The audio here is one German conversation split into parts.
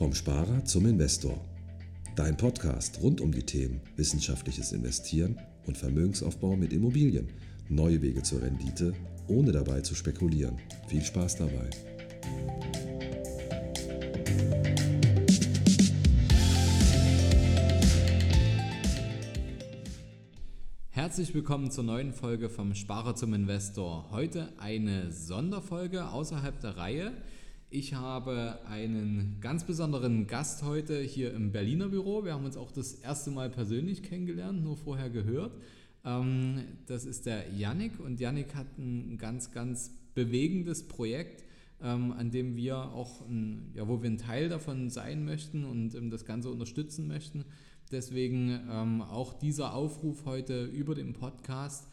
Vom Sparer zum Investor. Dein Podcast rund um die Themen wissenschaftliches Investieren und Vermögensaufbau mit Immobilien. Neue Wege zur Rendite, ohne dabei zu spekulieren. Viel Spaß dabei. Herzlich willkommen zur neuen Folge vom Sparer zum Investor. Heute eine Sonderfolge außerhalb der Reihe. Ich habe einen ganz besonderen Gast heute hier im Berliner Büro. Wir haben uns auch das erste Mal persönlich kennengelernt, nur vorher gehört. Ähm, das ist der Yannick und Yannick hat ein ganz, ganz bewegendes Projekt, ähm, an dem wir auch, ein, ja, wo wir ein Teil davon sein möchten und ähm, das Ganze unterstützen möchten. Deswegen auch dieser Aufruf heute über den Podcast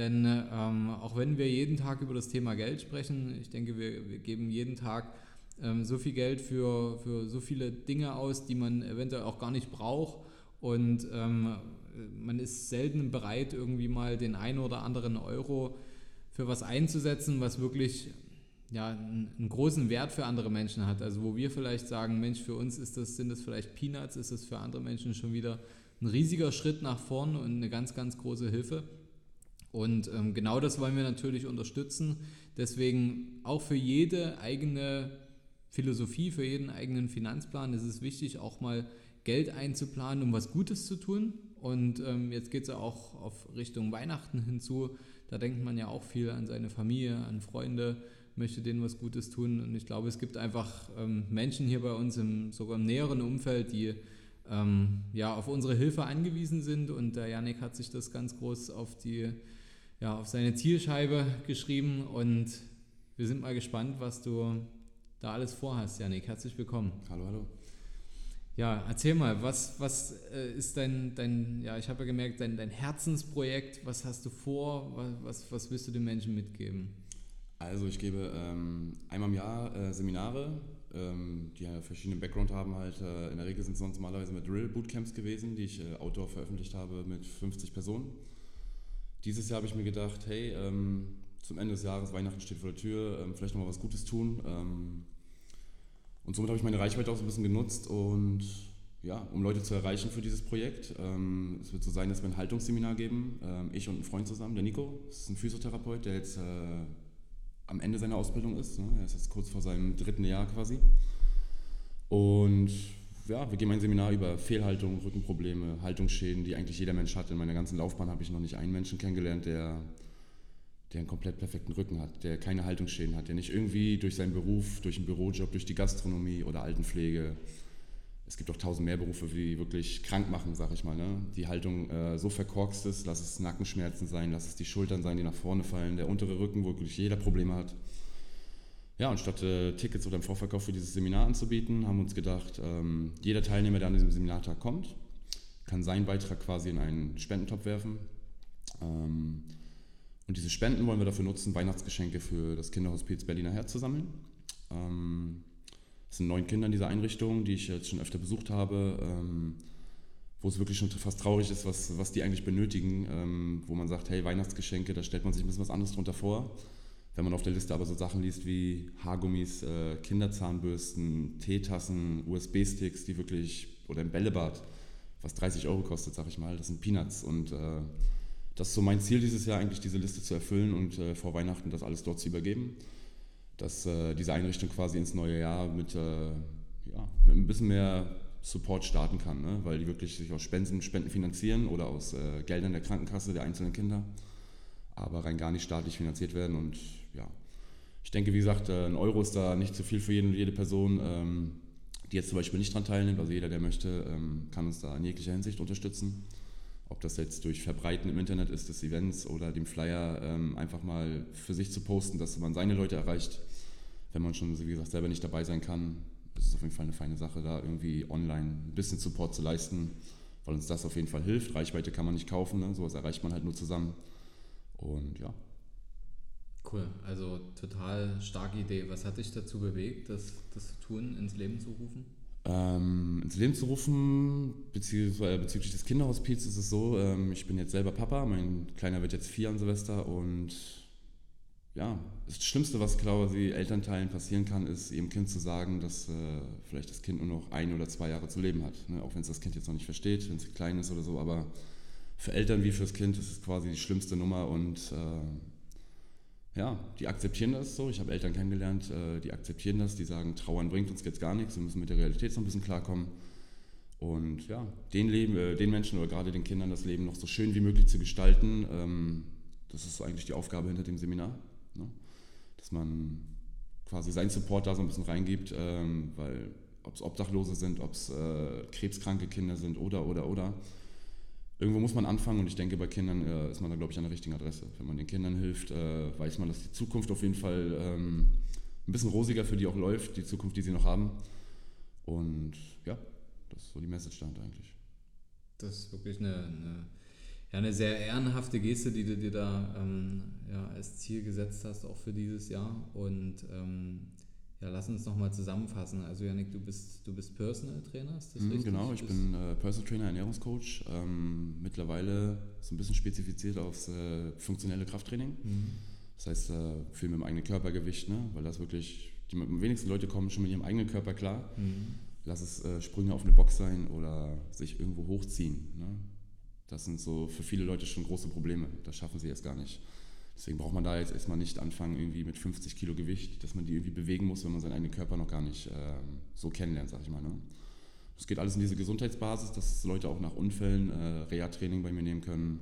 denn ähm, auch wenn wir jeden Tag über das Thema Geld sprechen, ich denke, wir, wir geben jeden Tag ähm, so viel Geld für, für so viele Dinge aus, die man eventuell auch gar nicht braucht. Und ähm, man ist selten bereit, irgendwie mal den einen oder anderen Euro für was einzusetzen, was wirklich ja, einen, großen Wert für andere Menschen hat. Also wo wir vielleicht sagen, Mensch, für uns ist das, sind das vielleicht Peanuts, ist das für andere Menschen schon wieder ein riesiger Schritt nach vorn und eine ganz, ganz große Hilfe. Und ähm, genau das wollen wir natürlich unterstützen. Deswegen auch für jede eigene Philosophie, für jeden eigenen Finanzplan ist es wichtig, auch mal Geld einzuplanen, um was Gutes zu tun. Und ähm, jetzt geht es ja auch auf Richtung Weihnachten hinzu. Da denkt man ja auch viel an seine Familie, an Freunde, möchte denen was Gutes tun. Und ich glaube, es gibt einfach ähm, Menschen hier bei uns im sogar im näheren Umfeld, die ähm, ja auf unsere Hilfe angewiesen sind. Und der Janik hat sich das ganz groß auf die ja, auf seine Zielscheibe geschrieben und wir sind mal gespannt, was du da alles vorhast, Janik. Herzlich willkommen. Hallo, hallo. Ja, erzähl mal, was, was äh, ist dein, dein, ja, ich habe ja gemerkt, dein, dein Herzensprojekt, was hast du vor, was, was willst du den Menschen mitgeben? Also ich gebe ähm, einmal im Jahr äh, Seminare, ähm, die ja verschiedenen Background haben halt. Äh, in der Regel sind es sonst normalerweise mit Drill Bootcamps gewesen, die ich äh, outdoor veröffentlicht habe mit 50 Personen. Dieses Jahr habe ich mir gedacht, hey, ähm, zum Ende des Jahres, Weihnachten steht vor der Tür, ähm, vielleicht nochmal was Gutes tun. Ähm, und somit habe ich meine Reichweite auch so ein bisschen genutzt und ja, um Leute zu erreichen für dieses Projekt. Ähm, es wird so sein, dass wir ein Haltungsseminar geben, ähm, ich und ein Freund zusammen, der Nico, das ist ein Physiotherapeut, der jetzt äh, am Ende seiner Ausbildung ist. Ne? Er ist jetzt kurz vor seinem dritten Jahr quasi. Und ja, wir geben ein Seminar über Fehlhaltung, Rückenprobleme, Haltungsschäden, die eigentlich jeder Mensch hat. In meiner ganzen Laufbahn habe ich noch nicht einen Menschen kennengelernt, der, der einen komplett perfekten Rücken hat, der keine Haltungsschäden hat, der nicht irgendwie durch seinen Beruf, durch einen Bürojob, durch die Gastronomie oder Altenpflege, es gibt auch tausend mehr Berufe, die wirklich krank machen, sag ich mal, ne? die Haltung äh, so verkorkst ist, lass es Nackenschmerzen sein, lass es die Schultern sein, die nach vorne fallen, der untere Rücken, wo wirklich jeder Probleme hat. Ja, und statt äh, Tickets oder im Vorverkauf für dieses Seminar anzubieten, haben wir uns gedacht, ähm, jeder Teilnehmer, der an diesem Seminartag kommt, kann seinen Beitrag quasi in einen Spendentopf werfen. Ähm, und diese Spenden wollen wir dafür nutzen, Weihnachtsgeschenke für das Kinderhospiz Berliner Herz zu sammeln. Ähm, es sind neun Kinder in dieser Einrichtung, die ich jetzt schon öfter besucht habe, ähm, wo es wirklich schon fast traurig ist, was, was die eigentlich benötigen, ähm, wo man sagt, hey, Weihnachtsgeschenke, da stellt man sich ein bisschen was anderes drunter vor. Wenn man auf der Liste aber so Sachen liest wie Haargummis, äh, Kinderzahnbürsten, Teetassen, USB-Sticks, die wirklich, oder ein Bällebad, was 30 Euro kostet, sag ich mal, das sind Peanuts. Und äh, das ist so mein Ziel dieses Jahr, eigentlich diese Liste zu erfüllen und äh, vor Weihnachten das alles dort zu übergeben. Dass äh, diese Einrichtung quasi ins neue Jahr mit, äh, ja, mit ein bisschen mehr Support starten kann, ne? weil die wirklich sich aus Spenden, Spenden finanzieren oder aus äh, Geldern der Krankenkasse der einzelnen Kinder, aber rein gar nicht staatlich finanziert werden und ich denke, wie gesagt, äh, ein Euro ist da nicht zu viel für jeden, jede Person, ähm, die jetzt zum Beispiel nicht daran teilnimmt. Also jeder, der möchte, ähm, kann uns da in jeglicher Hinsicht unterstützen. Ob das jetzt durch Verbreiten im Internet ist des Events oder dem Flyer ähm, einfach mal für sich zu posten, dass man seine Leute erreicht, wenn man schon, wie gesagt, selber nicht dabei sein kann. Ist auf jeden Fall eine feine Sache, da irgendwie online ein bisschen Support zu leisten, weil uns das auf jeden Fall hilft. Reichweite kann man nicht kaufen, ne? sowas erreicht man halt nur zusammen. Und ja, Cool, also total starke Idee. Was hat dich dazu bewegt, das, das zu tun, ins Leben zu rufen? Ähm, ins Leben zu rufen, beziehungsweise bezüglich des Kinderhospiz ist es so, ähm, ich bin jetzt selber Papa, mein Kleiner wird jetzt vier an Silvester und ja, das Schlimmste, was quasi Elternteilen passieren kann, ist ihrem Kind zu sagen, dass äh, vielleicht das Kind nur noch ein oder zwei Jahre zu leben hat. Ne? Auch wenn es das Kind jetzt noch nicht versteht, wenn es klein ist oder so. Aber für Eltern wie fürs Kind ist es quasi die schlimmste Nummer und äh, ja, die akzeptieren das so. Ich habe Eltern kennengelernt, äh, die akzeptieren das, die sagen, Trauern bringt uns jetzt gar nichts, wir müssen mit der Realität so ein bisschen klarkommen. Und ja, den, Leben, äh, den Menschen oder gerade den Kindern das Leben noch so schön wie möglich zu gestalten, ähm, das ist eigentlich die Aufgabe hinter dem Seminar. Ne? Dass man quasi seinen Support da so ein bisschen reingibt, ähm, weil ob es Obdachlose sind, ob es äh, krebskranke Kinder sind oder, oder, oder. Irgendwo muss man anfangen und ich denke, bei Kindern äh, ist man da, glaube ich, an der richtigen Adresse. Wenn man den Kindern hilft, äh, weiß man, dass die Zukunft auf jeden Fall ähm, ein bisschen rosiger für die auch läuft, die Zukunft, die sie noch haben. Und ja, das ist so die Message dahinter eigentlich. Das ist wirklich eine, eine ja, eine sehr ehrenhafte Geste, die du dir da ähm, ja, als Ziel gesetzt hast, auch für dieses Jahr. Und ähm, ja, lass uns nochmal zusammenfassen. Also Janik, du bist, du bist Personal Trainer, ist das mhm, richtig? Genau, ich bin äh, Personal Trainer, Ernährungscoach. Ähm, mittlerweile so ein bisschen spezifiziert aufs äh, funktionelle Krafttraining. Mhm. Das heißt, äh, viel mit dem eigenen Körpergewicht, ne? weil das wirklich, die wenigsten Leute kommen schon mit ihrem eigenen Körper klar. Mhm. Lass es äh, Sprünge auf eine Box sein oder sich irgendwo hochziehen. Ne? Das sind so für viele Leute schon große Probleme. Das schaffen sie jetzt gar nicht. Deswegen braucht man da jetzt erstmal nicht anfangen, irgendwie mit 50 Kilo Gewicht, dass man die irgendwie bewegen muss, wenn man seinen eigenen Körper noch gar nicht äh, so kennenlernt, sag ich mal. Ne? Geht alles in diese Gesundheitsbasis, dass Leute auch nach Unfällen äh, Reha-Training bei mir nehmen können.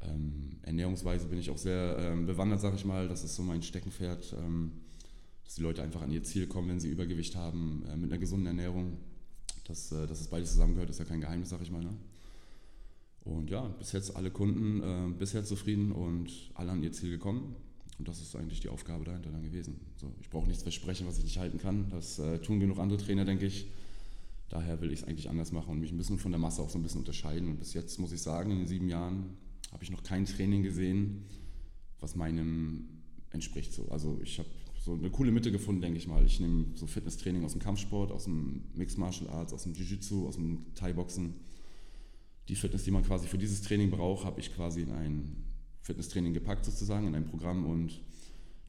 Ähm, Ernährungsweise bin ich auch sehr ähm, bewandert, sag ich mal. Das ist so mein Steckenpferd, ähm, dass die Leute einfach an ihr Ziel kommen, wenn sie Übergewicht haben, äh, mit einer gesunden Ernährung. Dass, äh, dass es beides zusammengehört, ist ja kein Geheimnis, sag ich mal. Ne? Und ja, bis jetzt alle Kunden äh, bisher zufrieden und alle an ihr Ziel gekommen. Und das ist eigentlich die Aufgabe dahinter dann gewesen. So, ich brauche nichts versprechen, was ich nicht halten kann. Das äh, tun genug andere Trainer, denke ich. Daher will ich es eigentlich anders machen und mich ein bisschen von der Masse auch so ein bisschen unterscheiden. Und bis jetzt muss ich sagen, in den sieben Jahren habe ich noch kein Training gesehen, was meinem entspricht. So. Also ich habe so eine coole Mitte gefunden, denke ich mal. Ich nehme so Fitnesstraining aus dem Kampfsport, aus dem Mixed Martial Arts, aus dem Jiu-Jitsu, aus dem Thai-Boxen die Fitness, die man quasi für dieses Training braucht, habe ich quasi in ein Fitnesstraining gepackt sozusagen, in ein Programm und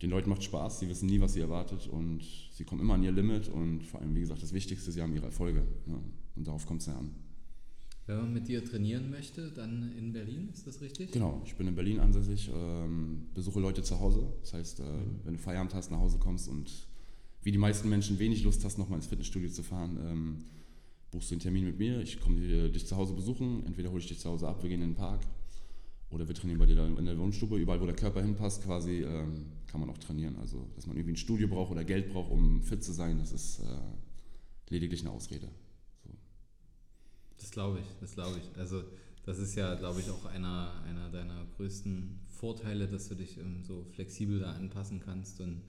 den Leuten macht Spaß, sie wissen nie, was sie erwartet und sie kommen immer an ihr Limit und vor allem, wie gesagt, das Wichtigste, sie haben ihre Erfolge ja, und darauf kommt es ja an. Wenn man mit dir trainieren möchte, dann in Berlin, ist das richtig? Genau, ich bin in Berlin ansässig, ähm, besuche Leute zu Hause. Das heißt, äh, mhm. wenn du Feierabend hast, nach Hause kommst und wie die meisten Menschen wenig Lust hast, nochmal ins Fitnessstudio zu fahren, ähm, buchst du einen Termin mit mir, ich komme dich zu Hause besuchen, entweder hole ich dich zu Hause ab, wir gehen in den Park oder wir trainieren bei dir in der Wohnstube, überall wo der Körper hinpasst quasi, ähm, kann man auch trainieren. Also, dass man irgendwie ein Studio braucht oder Geld braucht, um fit zu sein, das ist äh, lediglich eine Ausrede. So. Das glaube ich, das glaube ich. Also das ist ja, glaube ich, auch einer, einer deiner größten Vorteile, dass du dich ähm, so flexibel da anpassen kannst und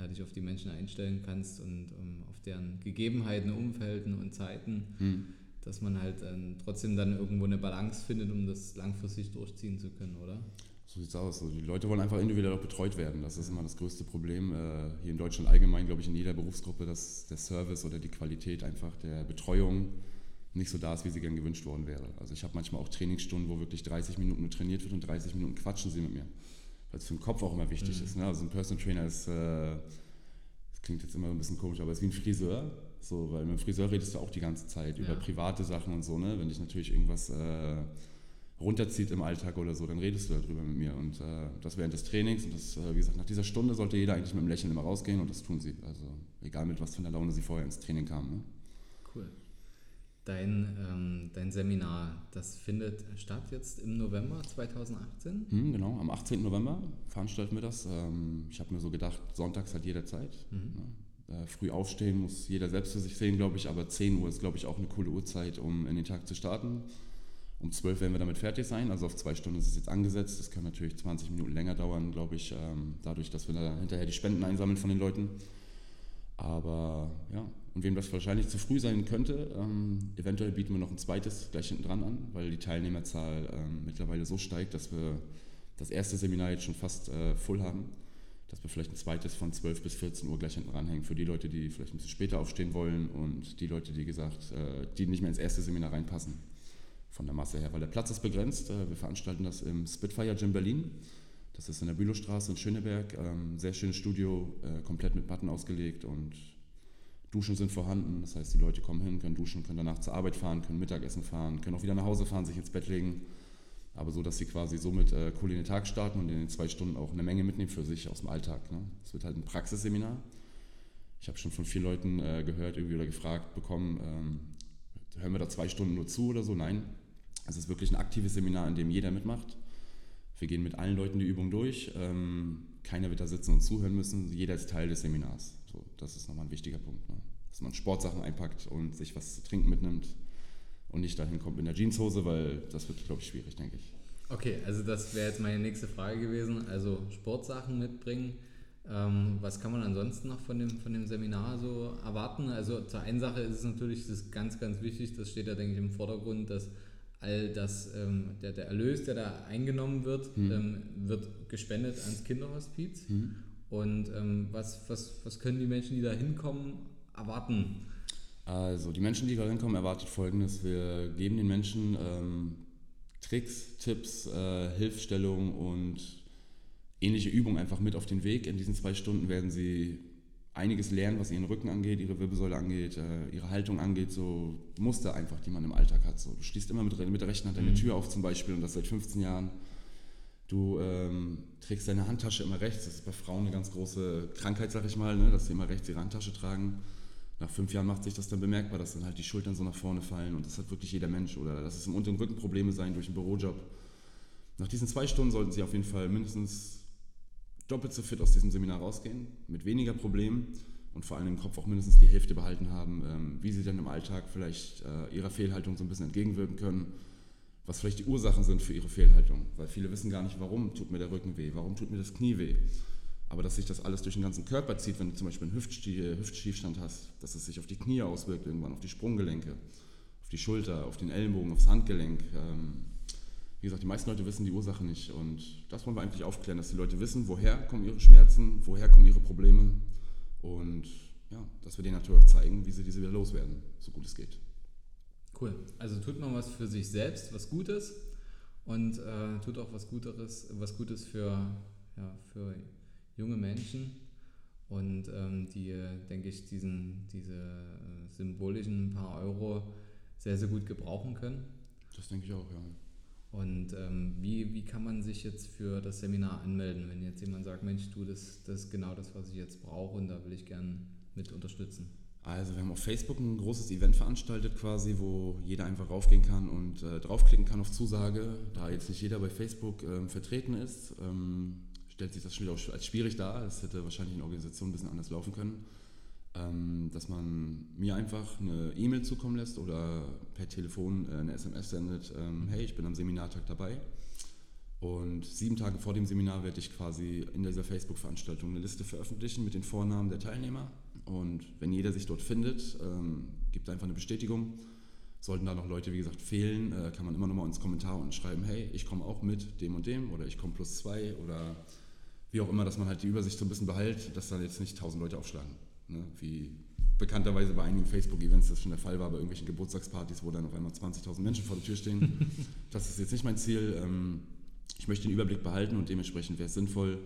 ja, dich auf die Menschen einstellen kannst und um, auf deren Gegebenheiten, Umfelden und Zeiten, mhm. dass man halt ähm, trotzdem dann irgendwo eine Balance findet, um das langfristig durchziehen zu können, oder? So sieht es aus. Also die Leute wollen einfach individuell auch betreut werden. Das ist immer das größte Problem. Äh, hier in Deutschland allgemein, glaube ich, in jeder Berufsgruppe, dass der Service oder die Qualität einfach der Betreuung nicht so da ist, wie sie gern gewünscht worden wäre. Also ich habe manchmal auch Trainingsstunden, wo wirklich 30 Minuten trainiert wird und 30 Minuten quatschen sie mit mir weil es für den Kopf auch immer wichtig mhm. ist. Ne? Also ein Personal Trainer ist, äh, das klingt jetzt immer ein bisschen komisch, aber es ist wie ein Friseur. So, weil mit dem Friseur redest du auch die ganze Zeit ja. über private Sachen und so. Ne? Wenn dich natürlich irgendwas äh, runterzieht im Alltag oder so, dann redest du darüber mit mir. Und äh, das während des Trainings. Und das, äh, wie gesagt, nach dieser Stunde sollte jeder eigentlich mit einem Lächeln immer rausgehen und das tun sie. Also egal mit was für einer Laune sie vorher ins Training kamen. Ne? Cool. Dein, ähm, dein Seminar, das findet statt jetzt im November 2018? Hm, genau, am 18. November veranstalten wir das. Ähm, ich habe mir so gedacht, sonntags hat jeder Zeit. Mhm. Ja, äh, früh aufstehen muss jeder selbst für sich sehen, glaube ich, aber 10 Uhr ist, glaube ich, auch eine coole Uhrzeit, um in den Tag zu starten. Um 12 werden wir damit fertig sein, also auf zwei Stunden ist es jetzt angesetzt. Das kann natürlich 20 Minuten länger dauern, glaube ich, ähm, dadurch, dass wir da hinterher die Spenden einsammeln von den Leuten. Aber ja, und wem das wahrscheinlich zu früh sein könnte, ähm, eventuell bieten wir noch ein zweites gleich hinten dran an, weil die Teilnehmerzahl ähm, mittlerweile so steigt, dass wir das erste Seminar jetzt schon fast äh, voll haben, dass wir vielleicht ein zweites von 12 bis 14 Uhr gleich hinten ranhängen für die Leute, die vielleicht ein bisschen später aufstehen wollen und die Leute, die gesagt, äh, die nicht mehr ins erste Seminar reinpassen von der Masse her, weil der Platz ist begrenzt. Äh, wir veranstalten das im Spitfire Gym Berlin. Das ist in der Bülowstraße in Schöneberg. Ähm, sehr schönes Studio, äh, komplett mit Button ausgelegt und Duschen sind vorhanden. Das heißt, die Leute kommen hin, können duschen, können danach zur Arbeit fahren, können Mittagessen fahren, können auch wieder nach Hause fahren, sich ins Bett legen. Aber so, dass sie quasi somit äh, cool in den Tag starten und in den zwei Stunden auch eine Menge mitnehmen für sich aus dem Alltag. Ne? Es wird halt ein Praxisseminar. Ich habe schon von vielen Leuten äh, gehört irgendwie oder gefragt bekommen, ähm, hören wir da zwei Stunden nur zu oder so? Nein. Es ist wirklich ein aktives Seminar, in dem jeder mitmacht. Wir gehen mit allen Leuten die Übung durch. Ähm, keiner wird da sitzen und zuhören müssen. Jeder ist Teil des Seminars. So, das ist nochmal ein wichtiger Punkt. Ne? Dass man Sportsachen einpackt und sich was zu trinken mitnimmt und nicht dahin kommt mit einer Jeanshose, weil das wird, glaube ich, schwierig, denke ich. Okay, also das wäre jetzt meine nächste Frage gewesen. Also Sportsachen mitbringen. Ähm, was kann man ansonsten noch von dem, von dem Seminar so erwarten? Also zur einen Sache ist es natürlich das ganz, ganz wichtig, das steht ja, denke ich, im Vordergrund, dass all das, ähm, der, der Erlös, der da eingenommen wird, mhm. ähm, wird gespendet ans Kinderhospiz. Mhm. Und ähm, was, was, was können die Menschen, die da hinkommen, erwarten? Also die Menschen, die da hinkommen, erwartet Folgendes. Wir geben den Menschen ähm, Tricks, Tipps, äh, Hilfestellungen und ähnliche Übungen einfach mit auf den Weg. In diesen zwei Stunden werden sie einiges lernen, was ihren Rücken angeht, ihre Wirbelsäule angeht, äh, ihre Haltung angeht, so Muster einfach, die man im Alltag hat. So, du schließt immer mit, mit der rechten Hand deine mhm. Tür auf zum Beispiel und das seit 15 Jahren. Du ähm, trägst deine Handtasche immer rechts. Das ist bei Frauen eine ganz große Krankheit, sag ich mal, ne? dass sie immer rechts ihre Handtasche tragen. Nach fünf Jahren macht sich das dann bemerkbar, dass dann halt die Schultern so nach vorne fallen und das hat wirklich jeder Mensch. Oder dass es im unteren Rücken Probleme sein durch einen Bürojob. Nach diesen zwei Stunden sollten Sie auf jeden Fall mindestens doppelt so fit aus diesem Seminar rausgehen, mit weniger Problemen und vor allem im Kopf auch mindestens die Hälfte behalten haben, ähm, wie Sie dann im Alltag vielleicht äh, Ihrer Fehlhaltung so ein bisschen entgegenwirken können was vielleicht die Ursachen sind für ihre Fehlhaltung. Weil viele wissen gar nicht, warum tut mir der Rücken weh, warum tut mir das Knie weh. Aber dass sich das alles durch den ganzen Körper zieht, wenn du zum Beispiel einen Hüftschiefstand hast, dass es sich auf die Knie auswirkt, irgendwann auf die Sprunggelenke, auf die Schulter, auf den Ellenbogen, aufs Handgelenk. Ähm, wie gesagt, die meisten Leute wissen die Ursache nicht. Und das wollen wir eigentlich aufklären, dass die Leute wissen, woher kommen ihre Schmerzen, woher kommen ihre Probleme. Und ja, dass wir denen natürlich auch zeigen, wie sie diese wieder loswerden, so gut es geht. Cool. Also tut man was für sich selbst, was Gutes und äh, tut auch was Guteres, was Gutes für, ja, für junge Menschen und ähm, die, denke ich, diesen, diese äh, symbolischen paar Euro sehr, sehr gut gebrauchen können. Das denke ich auch, ja. Und ähm, wie, wie kann man sich jetzt für das Seminar anmelden, wenn jetzt jemand sagt, Mensch, du, das, das ist genau das, was ich jetzt brauche und da will ich gern mit unterstützen? Also wir haben auf Facebook ein großes Event veranstaltet quasi, wo jeder einfach raufgehen kann und äh, draufklicken kann auf Zusage. Da jetzt nicht jeder bei Facebook ähm, vertreten ist, ähm, stellt sich das schon wieder als schwierig dar. Das hätte wahrscheinlich in Organisation ein bisschen anders laufen können. Ähm, dass man mir einfach eine E-Mail zukommen lässt oder per Telefon äh, eine SMS sendet, ähm, hey, ich bin am Seminartag dabei. Und sieben Tage vor dem Seminar werde ich quasi in dieser Facebook-Veranstaltung eine Liste veröffentlichen mit den Vornamen der Teilnehmer und wenn jeder sich dort findet, ähm, gibt einfach eine Bestätigung. Sollten da noch Leute, wie gesagt, fehlen, äh, kann man immer noch mal ins Kommentar unten schreiben, hey, ich komme auch mit dem und dem oder ich komme plus zwei oder wie auch immer, dass man halt die Übersicht so ein bisschen behält, dass da jetzt nicht tausend Leute aufschlagen. Ne? Wie bekannterweise bei einigen Facebook-Events das schon der Fall war, bei irgendwelchen Geburtstagspartys, wo dann auf einmal 20.000 Menschen vor der Tür stehen. das ist jetzt nicht mein Ziel. Ähm, ich möchte den Überblick behalten und dementsprechend wäre es sinnvoll,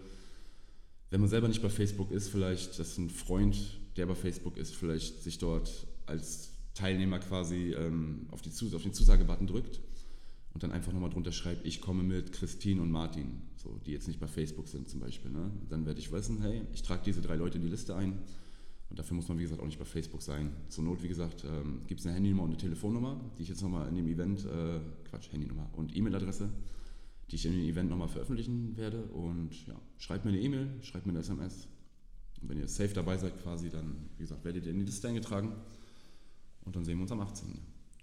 wenn man selber nicht bei Facebook ist, vielleicht, dass ein Freund der bei Facebook ist, vielleicht sich dort als Teilnehmer quasi ähm, auf, die auf den Zusagebutton drückt und dann einfach nochmal drunter schreibt, ich komme mit Christine und Martin, so, die jetzt nicht bei Facebook sind zum Beispiel. Ne? Dann werde ich wissen, hey, ich trage diese drei Leute in die Liste ein und dafür muss man, wie gesagt, auch nicht bei Facebook sein. Zur Not, wie gesagt, ähm, gibt es eine Handynummer und eine Telefonnummer, die ich jetzt nochmal in dem Event, äh, Quatsch, Handynummer und E-Mail-Adresse, die ich in dem Event nochmal veröffentlichen werde und ja, schreibt mir eine E-Mail, schreibt mir eine SMS, und wenn ihr safe dabei seid quasi, dann, wie gesagt, werdet ihr in die Liste eingetragen. Und dann sehen wir uns am 18.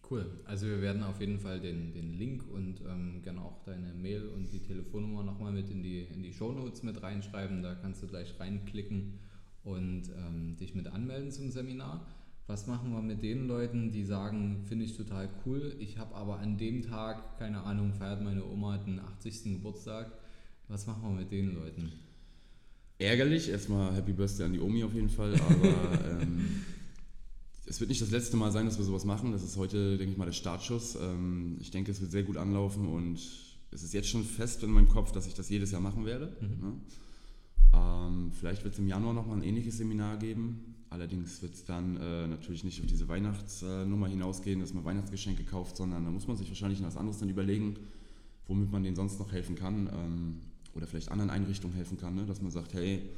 Cool. Also wir werden auf jeden Fall den, den Link und ähm, gerne auch deine Mail und die Telefonnummer nochmal mit in die, in die Shownotes mit reinschreiben. Da kannst du gleich reinklicken und ähm, dich mit anmelden zum Seminar. Was machen wir mit den Leuten, die sagen, finde ich total cool, ich habe aber an dem Tag, keine Ahnung, feiert meine Oma den 80. Geburtstag. Was machen wir mit den Leuten? ärgerlich. Erstmal Happy Birthday an die Omi auf jeden Fall, aber ähm, es wird nicht das letzte Mal sein, dass wir sowas machen. Das ist heute, denke ich mal, der Startschuss. Ähm, ich denke, es wird sehr gut anlaufen und es ist jetzt schon fest in meinem Kopf, dass ich das jedes Jahr machen werde. Mhm. Ne? Ähm, vielleicht wird es im Januar nochmal ein ähnliches Seminar geben. Allerdings wird es dann äh, natürlich nicht auf diese Weihnachtsnummer hinausgehen, dass man Weihnachtsgeschenke kauft, sondern da muss man sich wahrscheinlich was anderes dann überlegen, womit man denen sonst noch helfen kann ähm, oder vielleicht anderen Einrichtungen helfen kann. Ne? Dass man sagt, hey,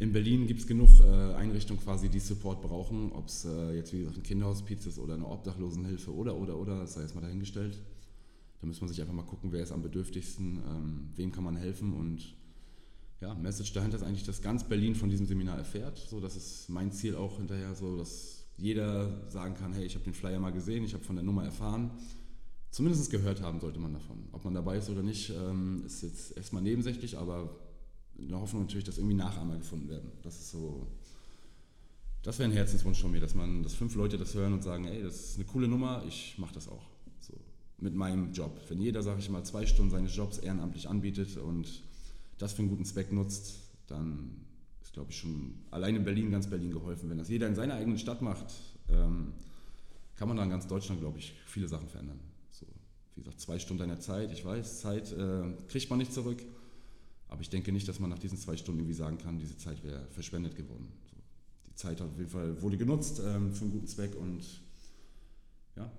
in Berlin gibt es genug äh, Einrichtungen quasi, die Support brauchen, ob es äh, jetzt wie gesagt ein Kinderhospiz ist oder eine Obdachlosenhilfe oder oder oder, das sei jetzt mal dahingestellt. Da muss man sich einfach mal gucken, wer ist am bedürftigsten, ähm, wem kann man helfen und ja, Message dahinter ist eigentlich, dass ganz Berlin von diesem Seminar erfährt. So, das ist mein Ziel auch hinterher, so dass jeder sagen kann, hey, ich habe den Flyer mal gesehen, ich habe von der Nummer erfahren. Zumindest gehört haben sollte man davon. Ob man dabei ist oder nicht, ähm, ist jetzt erstmal nebensächlich, aber in der Hoffnung natürlich, dass irgendwie Nachahmer gefunden werden. Das ist so, das wäre ein Herzenswunsch von mir, dass man, dass fünf Leute das hören und sagen, ey, das ist eine coole Nummer, ich mache das auch. So, mit meinem Job. Wenn jeder, sage ich mal, zwei Stunden seines Jobs ehrenamtlich anbietet und das für einen guten Zweck nutzt, dann ist, glaube ich, schon allein in Berlin, ganz Berlin geholfen. Wenn das jeder in seiner eigenen Stadt macht, ähm, kann man dann in ganz Deutschland, glaube ich, viele Sachen verändern. So, wie gesagt, zwei Stunden deiner Zeit, ich weiß, Zeit äh, kriegt man nicht zurück. Aber ich denke nicht, dass man nach diesen zwei Stunden irgendwie sagen kann, diese Zeit wäre verschwendet geworden. So, die Zeit auf jeden Fall wurde genutzt ähm, für einen guten Zweck und ja.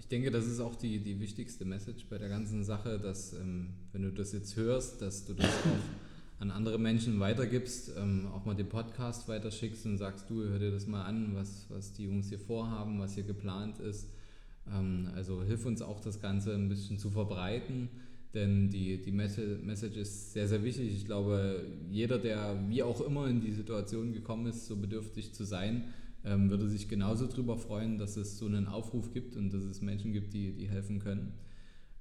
Ich denke, das ist auch die, die wichtigste Message bei der ganzen Sache, dass ähm, wenn du das jetzt hörst, dass du das auch an andere Menschen weitergibst, ähm, auch mal den Podcast weiterschickst und sagst, du hör dir das mal an, was, was die Jungs hier vorhaben, was hier geplant ist. Ähm, also hilf uns auch das Ganze ein bisschen zu verbreiten denn die, die Message ist sehr, sehr wichtig. Ich glaube, jeder, der wie auch immer in die Situation gekommen ist, so bedürftig zu sein, ähm, würde sich genauso darüber freuen, dass es so einen Aufruf gibt und dass es Menschen gibt, die, die helfen können.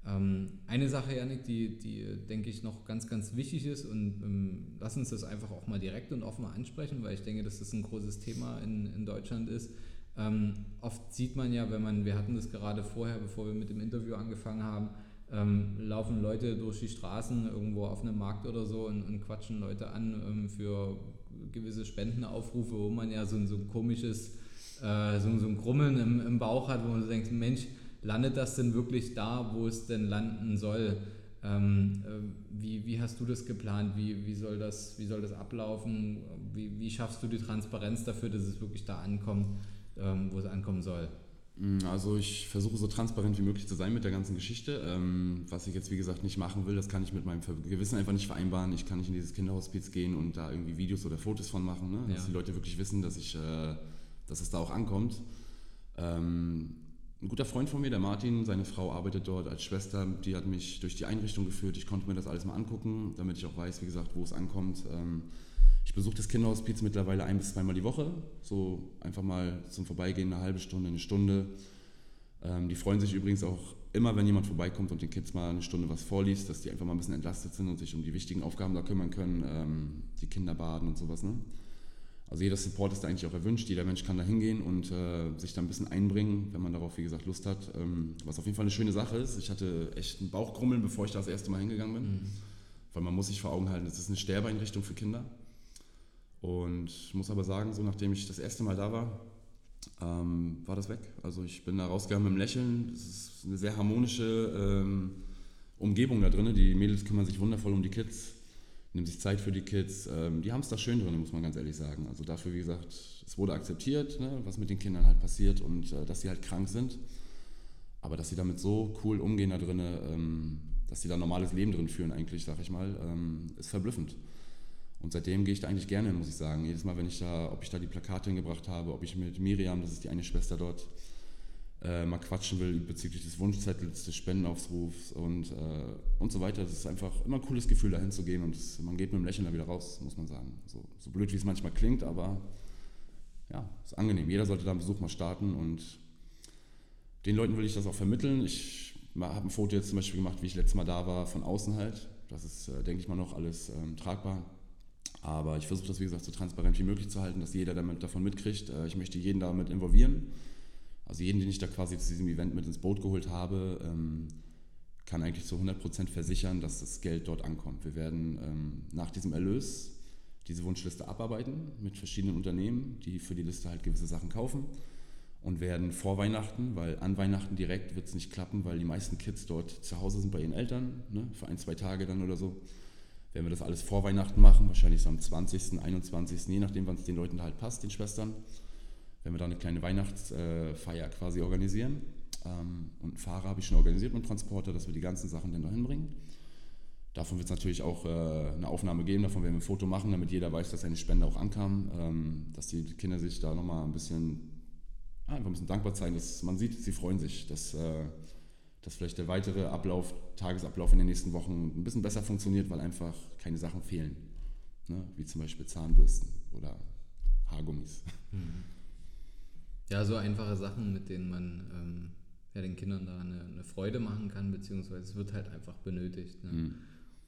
Ähm, eine Sache, Janik, die, die denke ich noch ganz, ganz wichtig ist und ähm, lass uns das einfach auch mal direkt und offen ansprechen, weil ich denke, dass das ein großes Thema in, in Deutschland ist. Ähm, oft sieht man ja, wenn man, wir hatten das gerade vorher, bevor wir mit dem Interview angefangen haben, ähm, laufen Leute durch die Straßen irgendwo auf einem Markt oder so und, und quatschen Leute an ähm, für gewisse Spendenaufrufe, wo man ja so ein, so ein komisches, äh, so, so, ein Grummeln im, im, Bauch hat, wo man denkt, Mensch, landet das denn wirklich da, wo es denn landen soll? Ähm, äh, wie, wie hast du das geplant? Wie, wie, soll, das, wie soll das ablaufen? Wie, wie schaffst du die Transparenz dafür, dass es wirklich da ankommt, ähm, wo es ankommen soll? Mm, also ich versuche so transparent wie möglich zu sein mit der ganzen Geschichte. Ähm, was ich jetzt wie gesagt nicht machen will, das kann ich mit meinem Gewissen einfach nicht vereinbaren. Ich kann nicht in dieses Kinderhospiz gehen und da irgendwie Videos oder Fotos von machen, ne? dass ja. die Leute wirklich wissen, dass ich, äh, dass es da auch ankommt. Ähm, ein guter Freund von mir, der Martin, seine Frau arbeitet dort als Schwester, die hat mich durch die Einrichtung geführt. Ich konnte mir das alles mal angucken, damit ich auch weiß, wie gesagt, wo es ankommt. Ähm, ich besuche das Kinderhospiz mittlerweile ein bis zweimal die Woche, so einfach mal zum Vorbeigehen eine halbe Stunde, eine Stunde. Ähm, die freuen sich übrigens auch immer, wenn jemand vorbeikommt und den Kids mal eine Stunde was vorliest, dass die einfach mal ein bisschen entlastet sind und sich um die wichtigen Aufgaben da kümmern können, ähm, die Kinder baden und sowas. Ne? Also jeder Support ist da eigentlich auch erwünscht, jeder Mensch kann da hingehen und äh, sich da ein bisschen einbringen, wenn man darauf, wie gesagt, Lust hat. Ähm, was auf jeden Fall eine schöne Sache ist. Ich hatte echt einen Bauchkrummeln, bevor ich da das erste Mal hingegangen bin. Mhm. Weil man muss sich vor Augen halten, es ist eine Sterbeeinrichtung für Kinder. Und ich muss aber sagen, so nachdem ich das erste Mal da war, ähm, war das weg. Also ich bin da rausgegangen mit einem Lächeln. Es ist eine sehr harmonische ähm, Umgebung da drin. Die Mädels kümmern sich wundervoll um die Kids, nehmen sich Zeit für die Kids. Ähm, die haben es da schön drin, muss man ganz ehrlich sagen. Also dafür, wie gesagt, es wurde akzeptiert, ne, was mit den Kindern halt passiert und äh, dass sie halt krank sind. Aber dass sie damit so cool umgehen da drin, ähm, dass sie da normales Leben drin führen eigentlich, sag ich mal, ähm, ist verblüffend. Und seitdem gehe ich da eigentlich gerne, muss ich sagen. Jedes Mal, wenn ich da, ob ich da die Plakate hingebracht habe, ob ich mit Miriam, das ist die eine Schwester dort, äh, mal quatschen will bezüglich des Wunschzettels, des Spendenaufrufs und, äh, und so weiter. Das ist einfach immer ein cooles Gefühl, dahin zu gehen und das, man geht mit dem Lächeln da wieder raus, muss man sagen. So, so blöd, wie es manchmal klingt, aber ja, ist angenehm. Jeder sollte da einen Besuch mal starten und den Leuten will ich das auch vermitteln. Ich habe ein Foto jetzt zum Beispiel gemacht, wie ich letztes Mal da war, von außen halt. Das ist, äh, denke ich mal, noch alles ähm, tragbar. Aber ich versuche das, wie gesagt, so transparent wie möglich zu halten, dass jeder damit, davon mitkriegt. Äh, ich möchte jeden damit involvieren. Also jeden, den ich da quasi zu diesem Event mit ins Boot geholt habe, ähm, kann eigentlich zu 100% versichern, dass das Geld dort ankommt. Wir werden ähm, nach diesem Erlös diese Wunschliste abarbeiten mit verschiedenen Unternehmen, die für die Liste halt gewisse Sachen kaufen. und werden vor Weihnachten, weil an Weihnachten direkt wird es nicht klappen, weil die meisten Kids dort zu Hause sind bei ihren Eltern, ne, für ein, zwei Tage dann oder so. Werden wir das alles vor Weihnachten machen, wahrscheinlich so am 20., 21., je nachdem, wann es den Leuten halt passt, den Schwestern. Wenn wir da eine kleine Weihnachtsfeier quasi organisieren. Ähm, und Fahrer habe ich schon organisiert mit Transporter, dass wir die ganzen Sachen dann dahin bringen. Davon wird es natürlich auch äh, eine Aufnahme geben, davon werden wir ein Foto machen, damit jeder weiß, dass seine Spende auch ankam, ähm, dass die Kinder sich da nochmal ein bisschen einfach ein bisschen dankbar sein, dass man sieht, sie freuen sich, dass, äh, dass vielleicht der weitere Ablauf, Tagesablauf in den nächsten Wochen ein bisschen besser funktioniert, weil einfach keine Sachen fehlen. Ne? Wie zum Beispiel Zahnbürsten oder Haargummis. Mhm. Ja, so einfache Sachen, mit denen man ähm, ja, den Kindern da eine, eine, Freude machen kann, beziehungsweise es wird halt einfach benötigt. Ne? Mhm.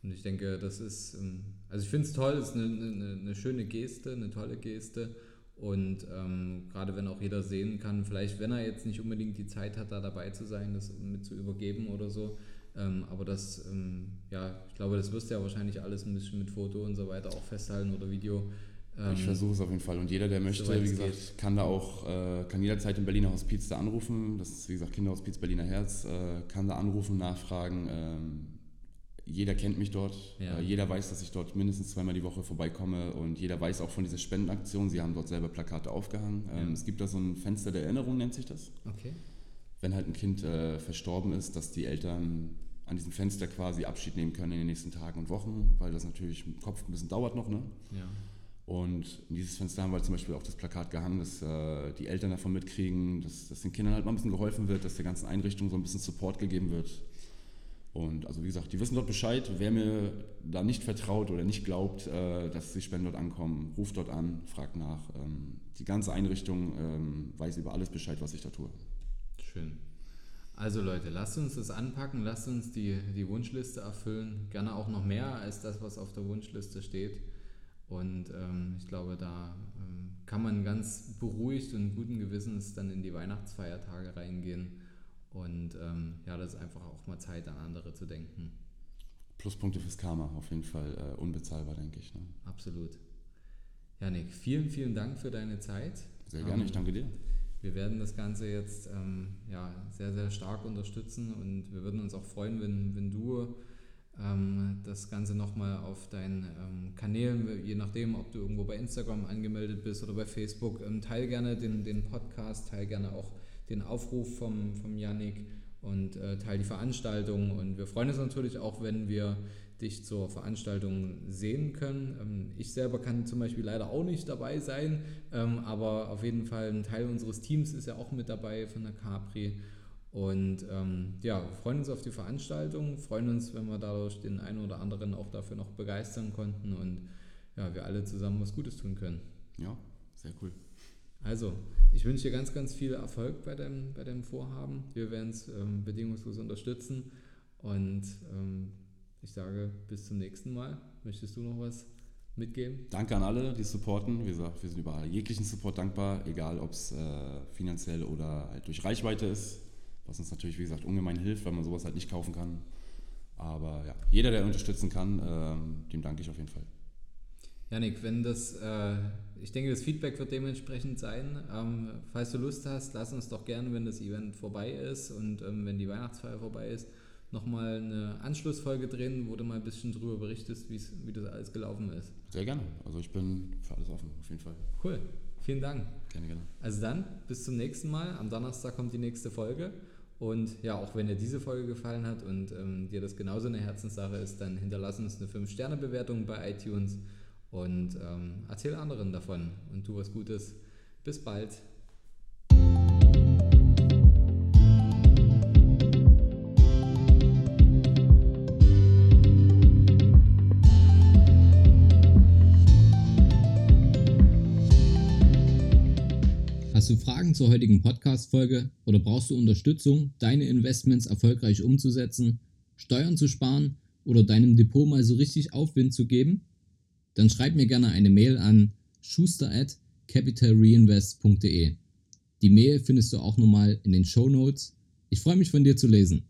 Und ich denke, das ist, ähm, also ich finde es toll, es ist eine, eine, eine schöne Geste, eine tolle Geste. Und ähm, gerade wenn auch jeder sehen kann, vielleicht wenn er jetzt nicht unbedingt die Zeit hat, da dabei zu sein, das mit zu übergeben oder so. Ähm, aber das, ähm, ja, ich glaube, das wirst du ja wahrscheinlich alles ein bisschen mit Foto und so weiter auch festhalten oder Video. ich ähm, versuche es auf jeden Fall. Und jeder, der möchte, wie gesagt, geht. kann da auch, äh, kann jederzeit im Berliner Hospiz da anrufen. Das ist, wie gesagt, Kinderhospiz Berliner Herz, äh, kann da anrufen, nachfragen ähm, jeder kennt mich dort, ja. äh, jeder weiß, dass ich dort mindestens zweimal die Woche vorbeikomme und jeder weiß auch von dieser Spendenaktion. Sie haben dort selber Plakate aufgehangen. Ähm, ja. Es gibt da so ein Fenster der Erinnerung, nennt sich das. Okay. Wenn halt ein Kind äh, verstorben ist, dass die Eltern an diesem Fenster quasi Abschied nehmen können in den nächsten Tagen und Wochen, weil das natürlich im Kopf ein bisschen dauert noch. Ne? Ja. Und in dieses Fenster haben wir zum Beispiel auch das Plakat gehangen, dass äh, die Eltern davon mitkriegen, dass, dass den Kindern halt mal ein bisschen geholfen wird, dass der ganzen Einrichtung so ein bisschen Support gegeben wird und also wie gesagt, die wissen dort Bescheid. Wer mir da nicht vertraut oder nicht glaubt, äh, dass die Spenden dort ankommen, ruft dort an, fragt nach. Ähm, die ganze Einrichtung ähm, weiß über alles Bescheid, was ich da tue. Schön. Also Leute, lasst uns das anpacken, lasst uns die, die Wunschliste erfüllen. Gerne auch noch mehr als das, was auf der Wunschliste steht. Und ähm, ich glaube, da ähm, kann man ganz beruhigt und guten Gewissens dann in die Weihnachtsfeiertage reingehen und ähm, ja, das ist einfach auch mal Zeit, an andere zu denken. Pluspunkte fürs Karma, auf jeden Fall äh, unbezahlbar, denke ich. Ne? Absolut. Janik, vielen, vielen Dank für deine Zeit. Sehr gerne, ähm, ich danke dir. Wir werden das Ganze jetzt ähm, ja, sehr, sehr stark unterstützen und wir würden uns auch freuen, wenn, wenn du ähm, das Ganze nochmal auf deinen ähm, Kanälen, je nachdem, ob du irgendwo bei Instagram angemeldet bist oder bei Facebook, ähm, teil gerne den, den Podcast, teil gerne auch den Aufruf vom, vom Yannick und äh, teile die Veranstaltung. Und wir freuen uns natürlich auch, wenn wir dich zur Veranstaltung sehen können. Ähm, ich selber kann zum Beispiel leider auch nicht dabei sein, ähm, aber auf jeden Fall ein Teil unseres Teams ist ja auch mit dabei von der Capri. Und ähm, ja, freuen uns auf die Veranstaltung, freuen uns, wenn wir dadurch den einen oder anderen auch dafür noch begeistern konnten und ja, wir alle zusammen was Gutes tun können. Ja, sehr cool. Also, ich wünsche dir ganz, ganz viel Erfolg bei deinem, bei deinem Vorhaben. Wir werden es ähm, bedingungslos unterstützen. Und ähm, ich sage bis zum nächsten Mal. Möchtest du noch was mitgeben? Danke an alle, die supporten. Wie gesagt, wir sind über jeglichen Support dankbar, egal ob es äh, finanziell oder halt durch Reichweite ist, was uns natürlich, wie gesagt, ungemein hilft, weil man sowas halt nicht kaufen kann. Aber ja, jeder, der unterstützen kann, ähm, dem danke ich auf jeden Fall. Janik, wenn das, äh, ich denke, das Feedback wird dementsprechend sein. Ähm, falls du Lust hast, lass uns doch gerne, wenn das Event vorbei ist und ähm, wenn die Weihnachtsfeier vorbei ist, nochmal eine Anschlussfolge drehen, wo du mal ein bisschen drüber berichtest, wie das alles gelaufen ist. Sehr gerne. Also ich bin für alles offen, auf jeden Fall. Cool. Vielen Dank. Gerne, gerne. Also dann, bis zum nächsten Mal. Am Donnerstag kommt die nächste Folge. Und ja, auch wenn dir diese Folge gefallen hat und ähm, dir das genauso eine Herzenssache ist, dann hinterlass uns eine 5-Sterne-Bewertung bei iTunes und ähm, erzähl anderen davon und tu was Gutes. Bis bald. Hast du Fragen zur heutigen Podcast-Folge oder brauchst du Unterstützung, deine Investments erfolgreich umzusetzen, Steuern zu sparen oder deinem Depot mal so richtig Aufwind zu geben? Dann schreib mir gerne eine Mail an schuster at capitalreinvest.de. Die Mail findest du auch nochmal in den Show Notes. Ich freue mich von dir zu lesen.